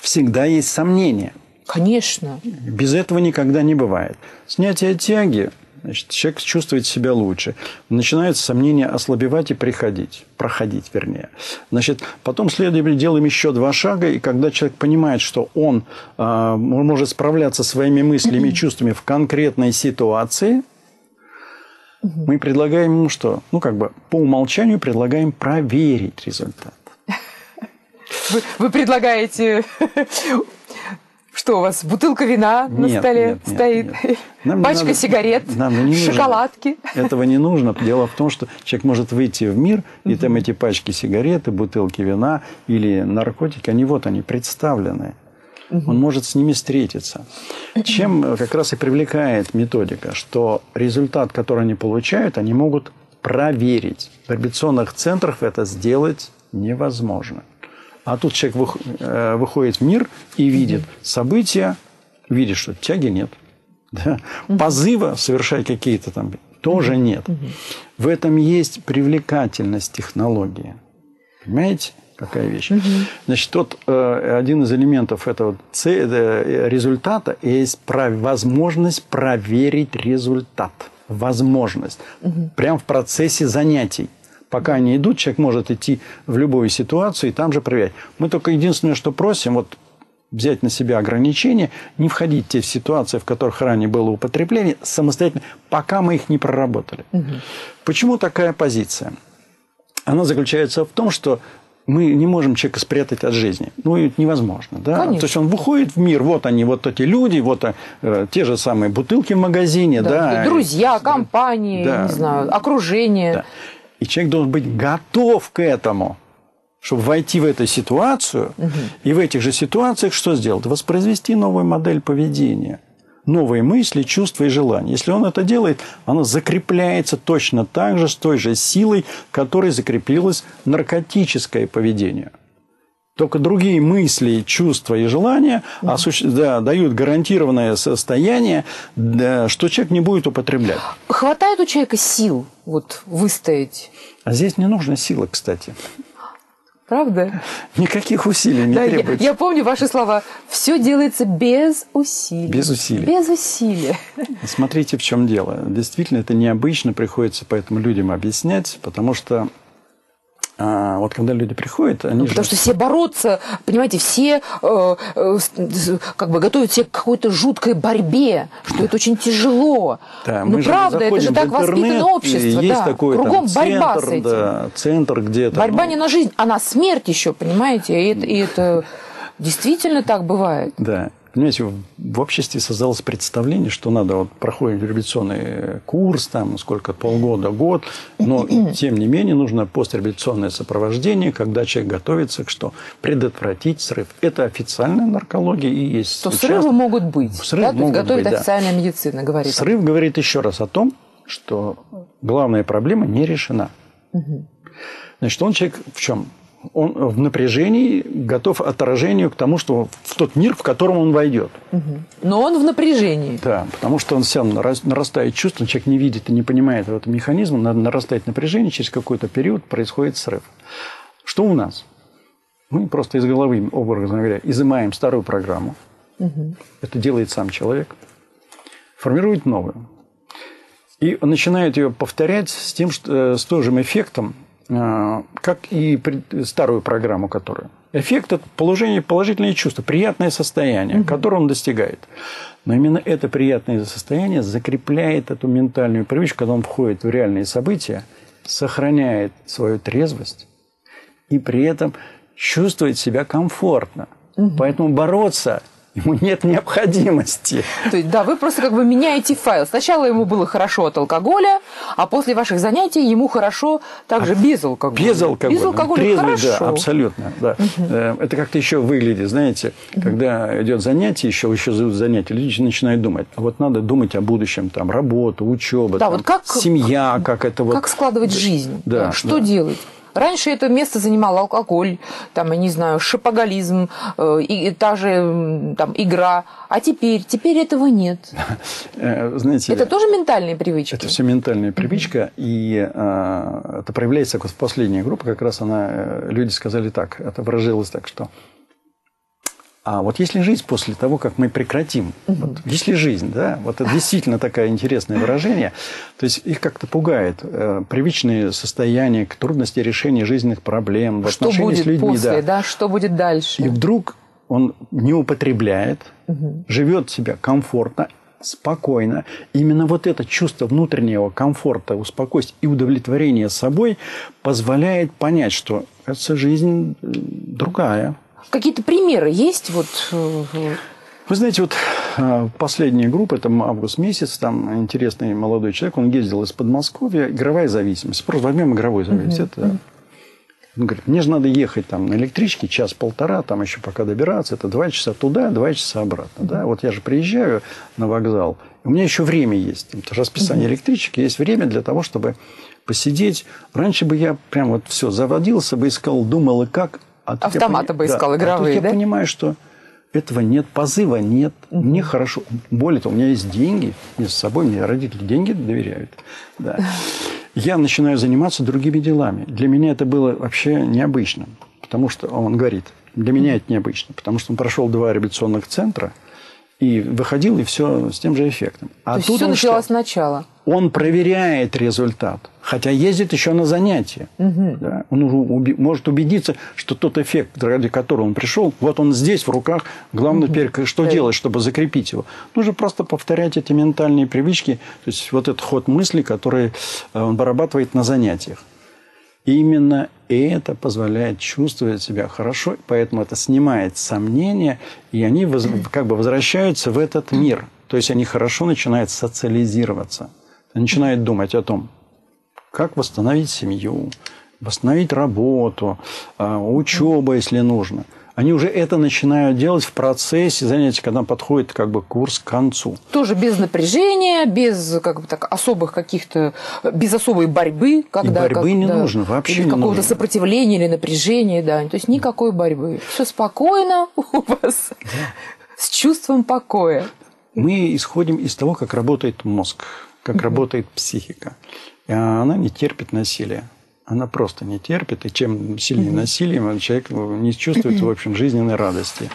всегда есть сомнения. Конечно. Без этого никогда не бывает. Снятие тяги Значит, человек чувствует себя лучше. Начинается сомнение ослабевать и приходить. Проходить, вернее. Значит, потом следуем, делаем еще два шага. И когда человек понимает, что он э, может справляться своими мыслями и чувствами в конкретной ситуации, мы предлагаем ему что? Ну, как бы по умолчанию предлагаем проверить результат. Вы, вы предлагаете что у вас, бутылка вина нет, на столе нет, стоит? Нет. Нам Пачка надо, сигарет, нам не шоколадки? Нужно. Этого не нужно. Дело в том, что человек может выйти в мир, и там эти пачки сигареты, бутылки вина или наркотики, они вот они представлены. Он может с ними встретиться. Чем как раз и привлекает методика, что результат, который они получают, они могут проверить. В реабилитационных центрах это сделать невозможно. А тут человек э, выходит в мир и видит события, видит, что тяги нет. Да? Позыва совершать какие-то там тоже нет. В этом есть привлекательность технологии. Понимаете? Какая вещь. Значит, вот э, один из элементов этого э, результата есть возможность проверить результат. Возможность. Прямо в процессе занятий. Пока они идут, человек может идти в любую ситуацию и там же проверять. Мы только единственное, что просим, вот взять на себя ограничения, не входить в те ситуации, в которых ранее было употребление, самостоятельно, пока мы их не проработали. Угу. Почему такая позиция? Она заключается в том, что мы не можем человека спрятать от жизни. Ну, это невозможно. Да? Конечно. То есть он выходит в мир, вот они, вот эти люди, вот э, те же самые бутылки в магазине. Да, да, друзья, компании, да. не знаю, окружение. Да. И человек должен быть готов к этому, чтобы войти в эту ситуацию угу. и в этих же ситуациях что сделать? Воспроизвести новую модель поведения. Новые мысли, чувства и желания. Если он это делает, оно закрепляется точно так же, с той же силой, которой закрепилось наркотическое поведение. Только другие мысли, чувства и желания угу. осущ... да, дают гарантированное состояние, да, что человек не будет употреблять. Хватает у человека сил вот, выстоять? А здесь не нужна сила, кстати. Правда? Никаких усилий не да, требуется. Я, я помню ваши слова. Все делается без усилий. Без усилий. Без усилий. Смотрите, в чем дело. Действительно, это необычно, приходится поэтому людям объяснять, потому что а вот когда люди приходят, они ну, Потому что все борются, понимаете, все э, э, как бы готовят себя к какой-то жуткой борьбе, что это очень тяжело. Да, ну, правда, это же так воспитано общество. Есть да. такой Кругом там, борьба центр, с этим. Да, центр где-то. Борьба ну... не на жизнь, а на смерть еще, понимаете? И это, и это действительно так бывает. Да. Понимаете, в обществе создалось представление, что надо вот проходить революционный курс, там сколько, полгода, год, но тем не менее нужно постреволюционное сопровождение, когда человек готовится к что? Предотвратить срыв. Это официальная наркология и есть. То сейчас... срывы могут быть. Срывы да? могут готовит быть, официальная да. медицина, говорит. Срыв говорит еще раз о том, что главная проблема не решена. Угу. Значит, он человек в чем? Он в напряжении, готов отражению к тому, что в тот мир, в котором он войдет. Но он в напряжении. Да, потому что он сам нарастает чувство, человек не видит и не понимает этого механизма, надо нарастать напряжение, через какой-то период происходит срыв. Что у нас? Мы просто из головы, образно говоря, изымаем старую программу. Угу. Это делает сам человек. Формирует новую. И начинает ее повторять с, тем, что, э, с той же эффектом, как и старую программу, которую. Эффект – это положение, положительные чувства, приятное состояние, угу. которое он достигает. Но именно это приятное состояние закрепляет эту ментальную привычку, когда он входит в реальные события, сохраняет свою трезвость и при этом чувствует себя комфортно. Угу. Поэтому бороться Ему нет необходимости. То есть, да, вы просто как бы меняете файл. Сначала ему было хорошо от алкоголя, а после ваших занятий ему хорошо также без алкоголя. Без алкоголя. Без алкоголя Трезвый, хорошо. да, абсолютно. Да. Угу. Это как-то еще выглядит, знаете, угу. когда идет занятие, еще, еще занятие, люди начинают думать, а вот надо думать о будущем, там, работа, учеба, да, там, вот как, семья, как это вот. Как складывать жизнь, да, что да. делать? Раньше это место занимал алкоголь, там, я не знаю, шапоголизм, э, и, та же там, игра. А теперь, теперь этого нет. Э, знаете, это тоже ментальные привычки? Это все ментальная привычка, и э, это проявляется вот в последней группе, как раз она, э, люди сказали так, это выражилось так, что а вот есть ли жизнь после того, как мы прекратим? Угу. Вот, есть ли жизнь, да? Вот это действительно такое интересное выражение. То есть их как-то пугает э, привычные состояния, трудности решения жизненных проблем, в Что будет с людьми. после, да. да? Что будет дальше? И вдруг он не употребляет, угу. живет себя комфортно, спокойно. Именно вот это чувство внутреннего комфорта, успокойствия и удовлетворения собой позволяет понять, что эта жизнь другая. Какие-то примеры есть? Вот... Вы знаете, вот последняя группа, это август месяц, там интересный молодой человек, он ездил из Подмосковья, игровая зависимость. Просто возьмем игровую зависимость. Uh-huh. Это, он говорит, мне же надо ехать там на электричке час-полтора, там еще пока добираться, это два часа туда, два часа обратно. Да? Вот я же приезжаю на вокзал, у меня еще время есть. Это расписание uh-huh. электричек, есть время для того, чтобы посидеть. Раньше бы я прям вот все заводился бы, искал, думал, и как, а Автоматы бы искал, да. игровые, а да? я понимаю, что этого нет, позыва нет, угу. мне хорошо. Более того, у меня есть деньги, мне с собой, мне родители деньги доверяют. Да. Я начинаю заниматься другими делами. Для меня это было вообще необычно. Потому что он говорит, для меня это необычно. Потому что он прошел два реабилитационных центра и выходил, и все с тем же эффектом. А То тут все началось что? сначала. Он проверяет результат, хотя ездит еще на занятия. Угу. Да? Он уби- может убедиться, что тот эффект, ради которого он пришел, вот он здесь в руках. Главное угу. теперь, что да. делать, чтобы закрепить его? Нужно просто повторять эти ментальные привычки, то есть вот этот ход мысли, который он вырабатывает на занятиях. Именно это позволяет чувствовать себя хорошо, поэтому это снимает сомнения, и они как бы возвращаются в этот мир. То есть они хорошо начинают социализироваться, начинают думать о том, как восстановить семью, восстановить работу, а, учебу, если нужно – они уже это начинают делать в процессе занятий, когда подходит как бы курс к концу. Тоже без напряжения, без как бы так особых каких-то, без особой борьбы, когда и борьбы как, не да, нужно вообще или какого-то сопротивления или напряжения, да, то есть никакой борьбы, все спокойно у вас, да. с чувством покоя. Мы исходим из того, как работает мозг, как работает психика. И она не терпит насилия она просто не терпит, и чем сильнее mm-hmm. насилие, человек не чувствует, в общем, жизненной радости.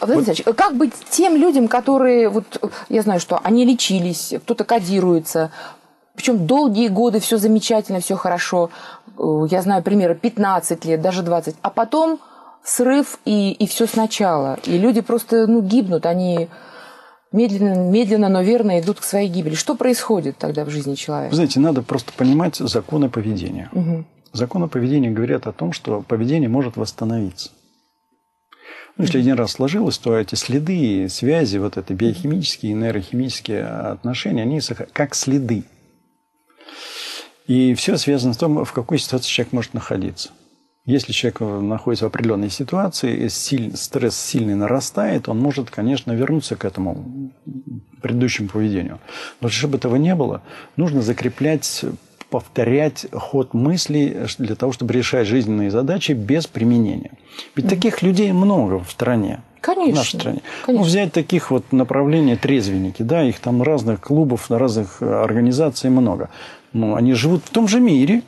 Владимир вот. как быть тем людям, которые, вот я знаю, что они лечились, кто-то кодируется, причем долгие годы все замечательно, все хорошо. Я знаю примеры 15 лет, даже 20. А потом срыв и, и все сначала. И люди просто ну, гибнут, они медленно, медленно, но верно идут к своей гибели. Что происходит тогда в жизни человека? Вы знаете, надо просто понимать законы поведения. Угу. Законы поведения говорят о том, что поведение может восстановиться. Ну, если один раз сложилось, то эти следы, связи, вот это биохимические и нейрохимические отношения, они как следы. И все связано с том, в какой ситуации человек может находиться. Если человек находится в определенной ситуации, стресс сильный нарастает, он может, конечно, вернуться к этому предыдущему поведению. Но чтобы этого не было, нужно закреплять повторять ход мыслей для того, чтобы решать жизненные задачи без применения. Ведь mm-hmm. таких людей много в стране. Конечно. В нашей стране. Конечно. Ну, взять таких вот направлений трезвенники, да, их там разных клубов, разных организаций много. Но они живут в том же мире,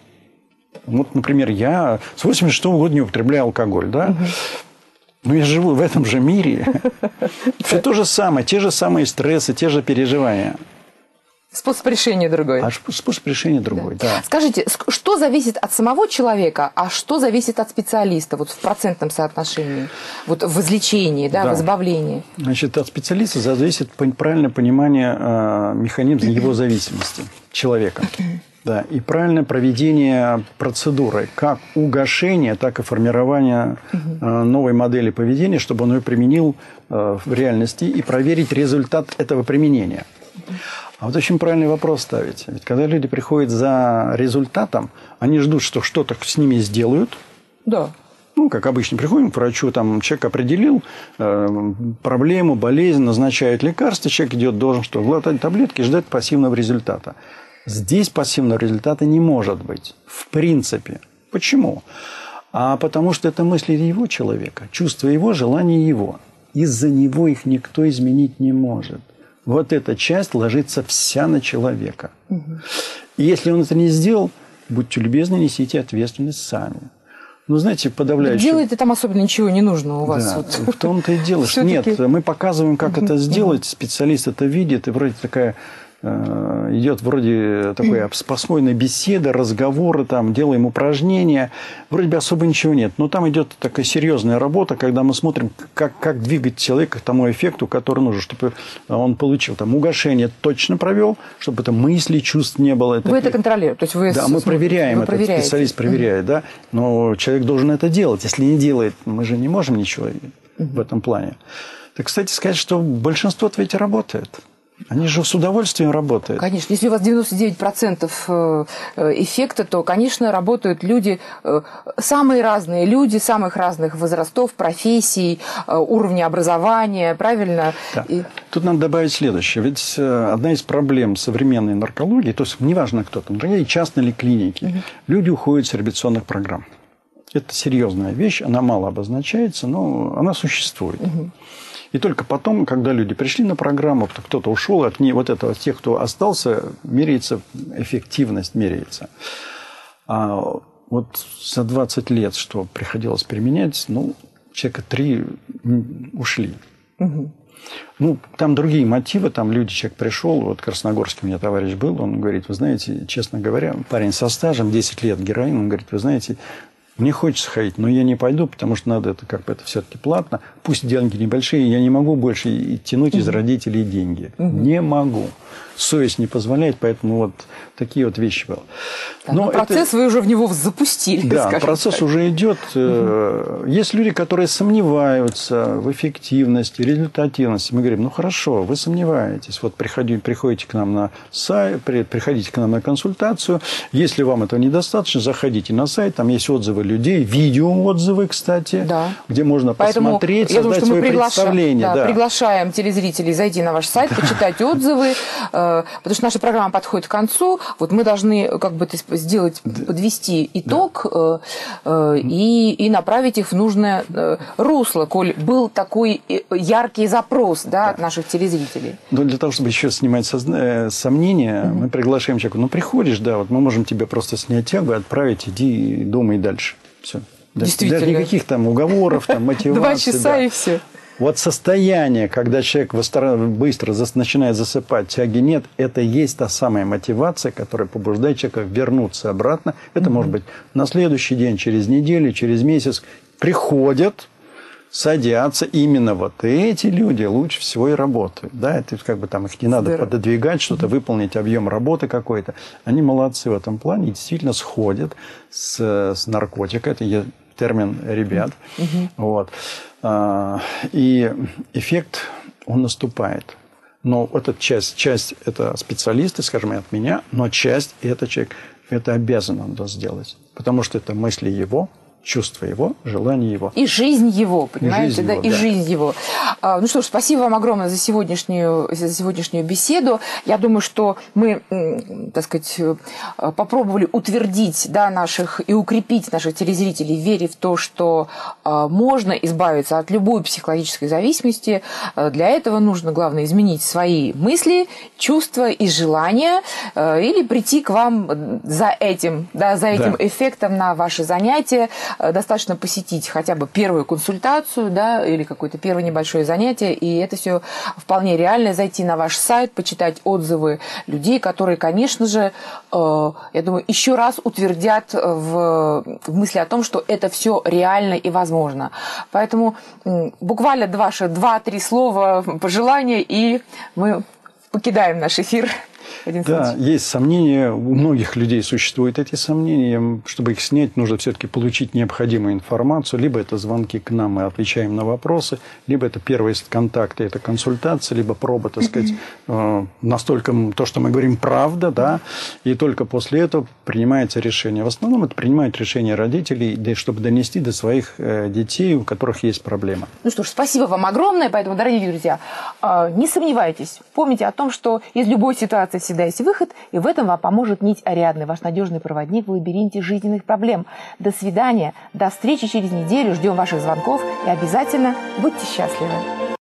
вот, например, я с 86 -го года не употребляю алкоголь, да? Но я живу в этом же мире. Все то же самое, те же самые стрессы, те же переживания. Способ решения другой. А способ решения другой, да. да. Скажите, что зависит от самого человека, а что зависит от специалиста вот в процентном соотношении, вот в излечении, да, да. в избавлении? Значит, от специалиста зависит правильное понимание э, механизма его зависимости человека. Да, и правильное проведение процедуры, как угошение, так и формирование угу. новой модели поведения, чтобы он ее применил э, в реальности и проверить результат этого применения. А вот очень правильный вопрос ставить. Ведь когда люди приходят за результатом, они ждут, что что-то с ними сделают. Да. Ну, как обычно, приходим к врачу, там человек определил э, проблему, болезнь, назначает лекарство, человек идет, должен что, глотать таблетки и ждать пассивного результата. Здесь пассивного результата не может быть. В принципе. Почему? А потому что это мысли его человека, чувства его, желания его. Из-за него их никто изменить не может. Вот эта часть ложится вся на человека. Угу. И если он это не сделал, будьте любезны, несите ответственность сами. Ну, знаете, подавляющее... Делать там особенно ничего не нужно у вас. Да, вот. в том-то и дело. Нет, мы показываем, как это сделать, специалист это видит, и вроде такая идет вроде такой спокойной беседы, разговоры, там, делаем упражнения. Вроде бы особо ничего нет. Но там идет такая серьезная работа, когда мы смотрим, как, как двигать человека к тому эффекту, который нужен, чтобы он получил. Там угошение точно провел, чтобы это мысли, чувств не было. Это... Вы это контролируете? То есть вы да, мы проверяем, вы это специалист проверяет, да. Но человек должен это делать. Если не делает, мы же не можем ничего в этом плане. Так, кстати, сказать, что большинство ведь работает. Они же с удовольствием работают. Конечно. Если у вас 99% э, э, эффекта, то, конечно, работают люди, э, самые разные люди, самых разных возрастов, профессий, уровня образования, правильно? Да. И... Тут надо добавить следующее. Ведь одна из проблем современной наркологии, то есть неважно кто там, и частные или клиники, угу. люди уходят с реабилитационных программ. Это серьезная вещь, она мало обозначается, но она существует. Угу. И только потом, когда люди пришли на программу, кто-то ушел, от ней, вот этого, тех, кто остался, меряется, эффективность меряется. А вот за 20 лет, что приходилось применять, ну, человека три ушли. Угу. Ну, там другие мотивы, там люди, человек пришел, вот Красногорский у меня товарищ был, он говорит, вы знаете, честно говоря, парень со стажем, 10 лет героин, он говорит, вы знаете, мне хочется ходить, но я не пойду, потому что надо это как бы это все-таки платно. Пусть деньги небольшие, я не могу больше тянуть из родителей деньги. Не могу совесть не позволяет, поэтому вот такие вот вещи были. Да, но, но процесс это... вы уже в него запустили. Да, процесс так. уже идет. Угу. Есть люди, которые сомневаются в эффективности, результативности. Мы говорим, ну хорошо, вы сомневаетесь, вот приходите, приходите к нам на сайт, приходите к нам на консультацию. Если вам этого недостаточно, заходите на сайт, там есть отзывы людей, видеоотзывы, кстати, да. где можно Поэтому посмотреть, я думаю, что мы приглаша... представление. Да, да. Приглашаем телезрителей зайти на ваш сайт, почитать отзывы, Э, потому что наша программа подходит к концу, вот мы должны как бы сделать, подвести итог да. Э, э, и, и направить их в нужное русло, коль был такой яркий запрос да, да. от наших телезрителей. Но для того, чтобы еще снимать созна... сомнения, угу. мы приглашаем человека, ну приходишь, да, вот мы можем тебе просто снять тягу, отправить, иди дома и дальше. Все. Действительно. Даже никаких там уговоров, там, мотивации. Два часа да. и все. Вот состояние, когда человек быстро начинает засыпать, тяги нет, это есть та самая мотивация, которая побуждает человека вернуться обратно. Это mm-hmm. может быть на следующий день, через неделю, через месяц. Приходят, садятся, именно вот эти люди лучше всего и работают. Да, это как бы там их не надо Здорово. пододвигать, что-то выполнить, объем работы какой-то. Они молодцы в этом плане и действительно сходят с, с наркотика. Это термин ребят. Mm-hmm. Вот. А, и эффект, он наступает. Но эта часть, часть это специалисты, скажем, от меня, но часть это человек, это обязан он сделать. Потому что это мысли его, чувство его, желание его. И жизнь его, понимаете, и жизнь да, его, и да. жизнь его. А, ну что ж, спасибо вам огромное за сегодняшнюю, за сегодняшнюю беседу. Я думаю, что мы, так сказать, э, попробовали утвердить да, наших и укрепить наших телезрителей в вере в то, что а, можно избавиться от любой психологической зависимости. А, для этого нужно, главное, изменить свои мысли, чувства и желания или прийти к вам за этим, да, за этим да. эффектом на ваши занятия Э, достаточно посетить хотя бы первую консультацию, да, или какое-то первое небольшое занятие, и это все вполне реально. Зайти на ваш сайт, почитать отзывы людей, которые, конечно же, э, я думаю, еще раз утвердят в мысли о том, что это все реально и возможно. Поэтому буквально ваши два-три слова пожелания, и мы покидаем наш эфир. Один да, есть сомнения. У многих людей существуют эти сомнения. Чтобы их снять, нужно все-таки получить необходимую информацию. Либо это звонки к нам, мы отвечаем на вопросы, либо это первые контакты, это консультация, либо проба, так сказать, э, настолько то, что мы говорим, правда, да, и только после этого принимается решение. В основном это принимают решение родителей, чтобы донести до своих э, детей, у которых есть проблема. Ну что ж, спасибо вам огромное. Поэтому, дорогие друзья, э, не сомневайтесь, помните о том, что из любой ситуации всегда есть выход, и в этом вам поможет нить Ариадны, ваш надежный проводник в лабиринте жизненных проблем. До свидания, до встречи через неделю, ждем ваших звонков и обязательно будьте счастливы.